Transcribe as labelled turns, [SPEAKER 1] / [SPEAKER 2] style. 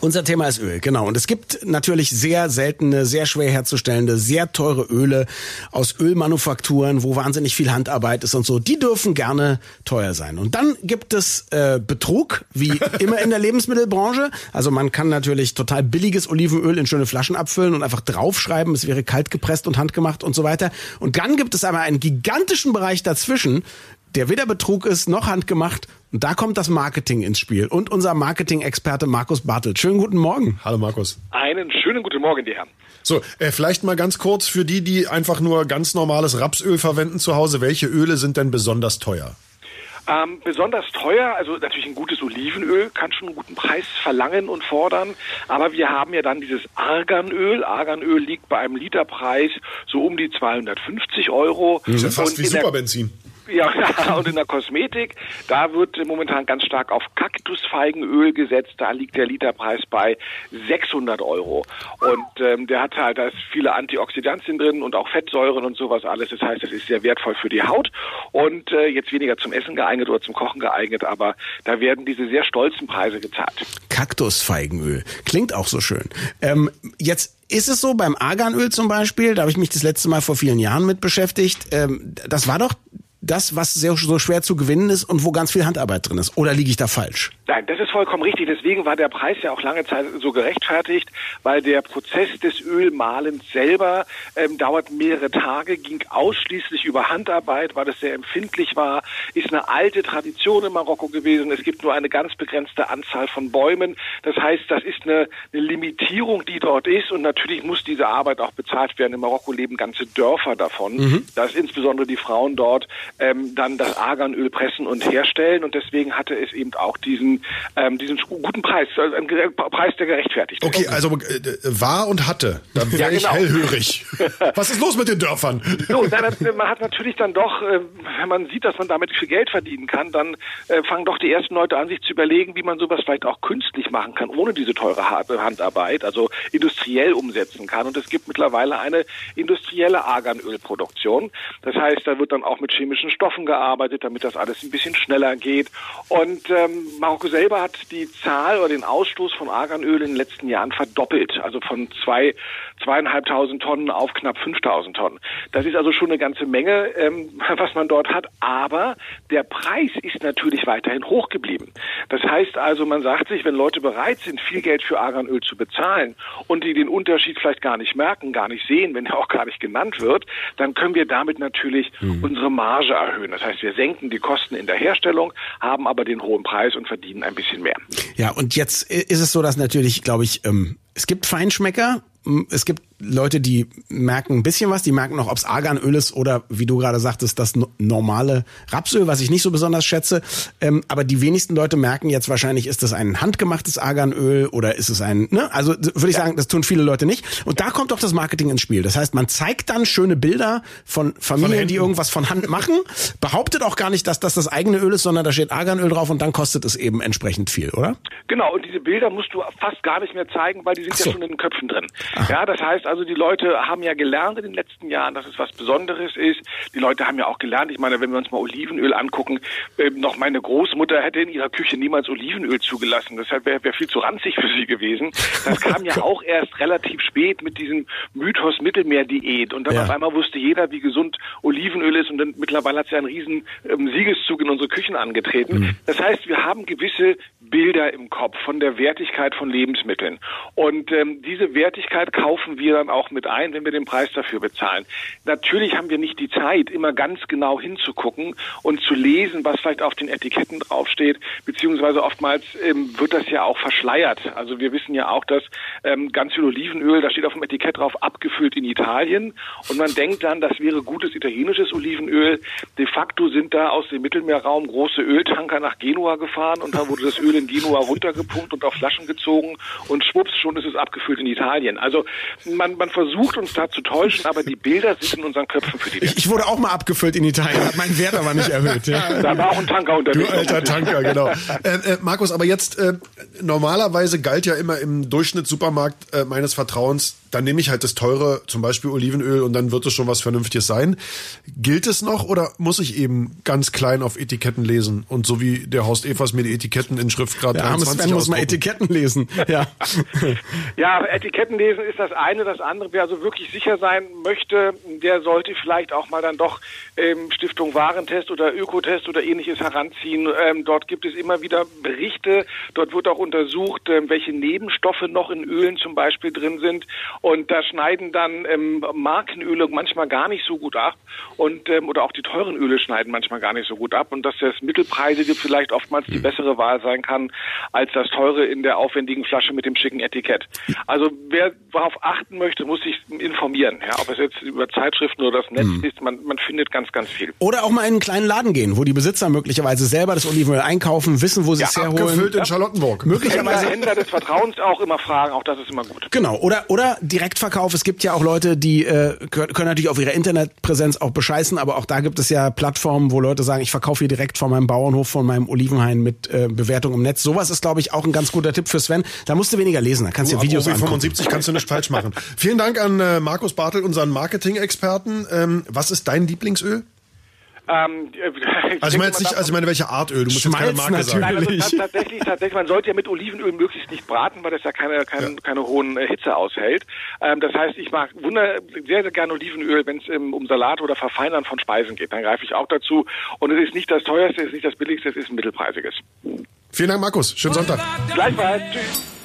[SPEAKER 1] Unser Thema ist Öl, genau. Und es gibt natürlich sehr seltene, sehr schwer herzustellende, sehr teure Öle aus Ölmanufakturen, wo wahnsinnig viel Handarbeit ist und so. Die dürfen gerne teuer sein. Und dann gibt es äh, Betrug, wie immer in der Lebensmittelbranche. Also man kann natürlich total billiges Olivenöl in schöne Flaschen abfüllen und einfach draufschreiben, es wäre kalt gepresst und handgemacht und so weiter. Und dann gibt es aber einen gigantischen Bereich dazwischen, der weder Betrug ist noch handgemacht. Und da kommt das Marketing ins Spiel. Und unser Marketing-Experte Markus Bartelt. Schönen guten Morgen.
[SPEAKER 2] Hallo Markus.
[SPEAKER 3] Einen schönen guten Morgen, die Herren.
[SPEAKER 2] So, äh, vielleicht mal ganz kurz für die, die einfach nur ganz normales Rapsöl verwenden zu Hause. Welche Öle sind denn besonders teuer?
[SPEAKER 3] Ähm, besonders teuer, also natürlich ein gutes Olivenöl kann schon einen guten Preis verlangen und fordern, aber wir haben ja dann dieses Arganöl. Arganöl liegt bei einem Literpreis so um die 250 Euro.
[SPEAKER 2] Das ist ja fast wie Superbenzin.
[SPEAKER 3] Ja, und in der Kosmetik, da wird momentan ganz stark auf Kaktusfeigenöl gesetzt. Da liegt der Literpreis bei 600 Euro. Und ähm, der hat halt, da ist viele Antioxidantien drin und auch Fettsäuren und sowas alles. Das heißt, das ist sehr wertvoll für die Haut und äh, jetzt weniger zum Essen geeignet oder zum Kochen geeignet, aber da werden diese sehr stolzen Preise gezahlt.
[SPEAKER 1] Kaktusfeigenöl. Klingt auch so schön. Ähm, jetzt ist es so beim Arganöl zum Beispiel, da habe ich mich das letzte Mal vor vielen Jahren mit beschäftigt. Ähm, das war doch das, was sehr, so schwer zu gewinnen ist und wo ganz viel Handarbeit drin ist. Oder liege ich da falsch?
[SPEAKER 3] Nein, das ist vollkommen richtig. Deswegen war der Preis ja auch lange Zeit so gerechtfertigt, weil der Prozess des Ölmalens selber ähm, dauert mehrere Tage, ging ausschließlich über Handarbeit, weil es sehr empfindlich war, ist eine alte Tradition in Marokko gewesen. Es gibt nur eine ganz begrenzte Anzahl von Bäumen. Das heißt, das ist eine, eine Limitierung, die dort ist und natürlich muss diese Arbeit auch bezahlt werden. In Marokko leben ganze Dörfer davon, mhm. dass insbesondere die Frauen dort ähm, dann das Arganöl pressen und herstellen und deswegen hatte es eben auch diesen ähm, diesen guten Preis, also ein Preis, der gerechtfertigt
[SPEAKER 2] ist. Okay, also äh, war und hatte, dann wäre ja, genau. ich hellhörig. Was ist los mit den Dörfern?
[SPEAKER 3] So, man hat natürlich dann doch, äh, wenn man sieht, dass man damit viel Geld verdienen kann, dann äh, fangen doch die ersten Leute an, sich zu überlegen, wie man sowas vielleicht auch künstlich machen kann, ohne diese teure Handarbeit, also industriell umsetzen kann. Und es gibt mittlerweile eine industrielle Arganölproduktion. Das heißt, da wird dann auch mit chemischen chemischen Stoffen gearbeitet, damit das alles ein bisschen schneller geht. Und ähm, Marokko selber hat die Zahl oder den Ausstoß von Arganöl in den letzten Jahren verdoppelt, also von zwei zweieinhalbtausend Tonnen auf knapp 5000 Tonnen. Das ist also schon eine ganze Menge, ähm, was man dort hat. Aber der Preis ist natürlich weiterhin hoch geblieben. Das heißt also, man sagt sich, wenn Leute bereit sind, viel Geld für Arganöl zu bezahlen und die den Unterschied vielleicht gar nicht merken, gar nicht sehen, wenn er auch gar nicht genannt wird, dann können wir damit natürlich mhm. unsere Marge erhöhen. Das heißt, wir senken die Kosten in der Herstellung, haben aber den hohen Preis und verdienen ein bisschen mehr.
[SPEAKER 1] Ja, und jetzt ist es so, dass natürlich, glaube ich, ähm, es gibt Feinschmecker, es gibt Leute, die merken ein bisschen was, die merken noch, ob es Arganöl ist oder wie du gerade sagtest, das normale Rapsöl, was ich nicht so besonders schätze. Ähm, aber die wenigsten Leute merken jetzt wahrscheinlich, ist das ein handgemachtes Arganöl oder ist es ein, ne? Also würde ich sagen, das tun viele Leute nicht. Und da kommt doch das Marketing ins Spiel. Das heißt, man zeigt dann schöne Bilder von Familien, von die irgendwas von Hand machen, behauptet auch gar nicht, dass das das eigene Öl ist, sondern da steht Arganöl drauf und dann kostet es eben entsprechend viel, oder?
[SPEAKER 3] Genau, und diese Bilder musst du fast gar nicht mehr zeigen, weil die sind so. ja schon in den Köpfen drin. Aha. Ja, das heißt also, die Leute haben ja gelernt in den letzten Jahren, dass es was Besonderes ist. Die Leute haben ja auch gelernt, ich meine, wenn wir uns mal Olivenöl angucken, äh, noch meine Großmutter hätte in ihrer Küche niemals Olivenöl zugelassen. Das wäre wär viel zu ranzig für sie gewesen. Das kam ja auch erst relativ spät mit diesem Mythos Mittelmeerdiät. Und dann ja. auf einmal wusste jeder, wie gesund Olivenöl ist. Und dann mittlerweile hat ja einen riesen ähm, Siegeszug in unsere Küchen angetreten. Mhm. Das heißt, wir haben gewisse Bilder im Kopf von der Wertigkeit von Lebensmitteln. Und ähm, diese Wertigkeit kaufen wir dann auch mit ein, wenn wir den Preis dafür bezahlen. Natürlich haben wir nicht die Zeit, immer ganz genau hinzugucken und zu lesen, was vielleicht auf den Etiketten draufsteht, beziehungsweise oftmals ähm, wird das ja auch verschleiert. Also wir wissen ja auch, dass ähm, ganz viel Olivenöl, da steht auf dem Etikett drauf, abgefüllt in Italien. Und man denkt dann, das wäre gutes italienisches Olivenöl. De facto sind da aus dem Mittelmeerraum große Öltanker nach Genua gefahren und da wurde das Öl in Genua runtergepumpt und auf Flaschen gezogen und schwupps, schon ist es abgefüllt in Italien. Also man, man versucht uns da zu täuschen, aber die Bilder sind in unseren Köpfen für die
[SPEAKER 1] Welt. Ich wurde auch mal abgefüllt in Italien, hat mein Wert aber nicht erhöht. Ja.
[SPEAKER 3] Da war auch ein Tanker unterwegs.
[SPEAKER 2] Du alter Tanker, genau. Äh, äh, Markus, aber jetzt, äh, normalerweise galt ja immer im Durchschnittssupermarkt äh, meines Vertrauens dann nehme ich halt das teure, zum Beispiel Olivenöl und dann wird es schon was Vernünftiges sein. Gilt es noch oder muss ich eben ganz klein auf Etiketten lesen und so wie der Horst Evers mir die Etiketten in Schriftgrad
[SPEAKER 1] ja, 23 Sven muss mal Etiketten lesen. Ja.
[SPEAKER 3] ja, Etiketten lesen ist das eine. Das andere, wer also wirklich sicher sein möchte, der sollte vielleicht auch mal dann doch ähm, Stiftung Warentest oder Ökotest oder ähnliches heranziehen. Ähm, dort gibt es immer wieder Berichte. Dort wird auch untersucht, ähm, welche Nebenstoffe noch in Ölen zum Beispiel drin sind. Und da schneiden dann ähm, Markenöle manchmal gar nicht so gut ab. Und, ähm, oder auch die teuren Öle schneiden manchmal gar nicht so gut ab. Und dass das Mittelpreisige vielleicht oftmals die bessere Wahl sein kann, als das teure in der aufwendigen Flasche mit dem schicken Etikett. Also wer darauf achten möchte, muss sich informieren. Ja, ob es jetzt über Zeitschriften oder das Netz mhm. ist, man, man findet ganz, ganz viel.
[SPEAKER 1] Oder auch mal in einen kleinen Laden gehen, wo die Besitzer möglicherweise selber das Olivenöl einkaufen, wissen, wo sie ja, es herholen.
[SPEAKER 2] Abgefüllt in Charlottenburg.
[SPEAKER 3] Möglicherweise Händler, Händler des Vertrauens auch immer fragen, auch das ist immer gut.
[SPEAKER 1] Genau. Oder, oder Direktverkauf. Es gibt ja auch Leute, die äh, können natürlich auf ihrer Internetpräsenz auch bescheißen, aber auch da gibt es ja Plattformen, wo Leute sagen, ich verkaufe hier direkt von meinem Bauernhof, von meinem Olivenhain mit äh, Bewertung im Netz. Sowas ist, glaube ich, auch ein ganz guter Tipp für Sven. Da musst du weniger lesen, da kannst du Videos angucken.
[SPEAKER 2] 75 kannst du nicht falsch machen. Vielen Dank an äh, Markus Bartel, unseren Marketing-Experten. Ähm, was ist dein Lieblingsöl? Ähm, also ich meine jetzt nicht, also ich meine welche Art Öl? Du musst
[SPEAKER 1] Schmalz jetzt keine Marke sagen. Nein,
[SPEAKER 3] also tatsächlich, tatsächlich, man sollte ja mit Olivenöl möglichst nicht braten, weil das ja keine, keine, ja. keine hohen äh, Hitze aushält. Ähm, das heißt, ich mag wunder, sehr, sehr gerne Olivenöl, wenn es um Salat oder Verfeinern von Speisen geht. Dann greife ich auch dazu. Und es ist nicht das teuerste, es ist nicht das billigste, es ist ein mittelpreisiges.
[SPEAKER 2] Vielen Dank, Markus. Schönen Sonntag.
[SPEAKER 3] Gleichfalls. Tschüss.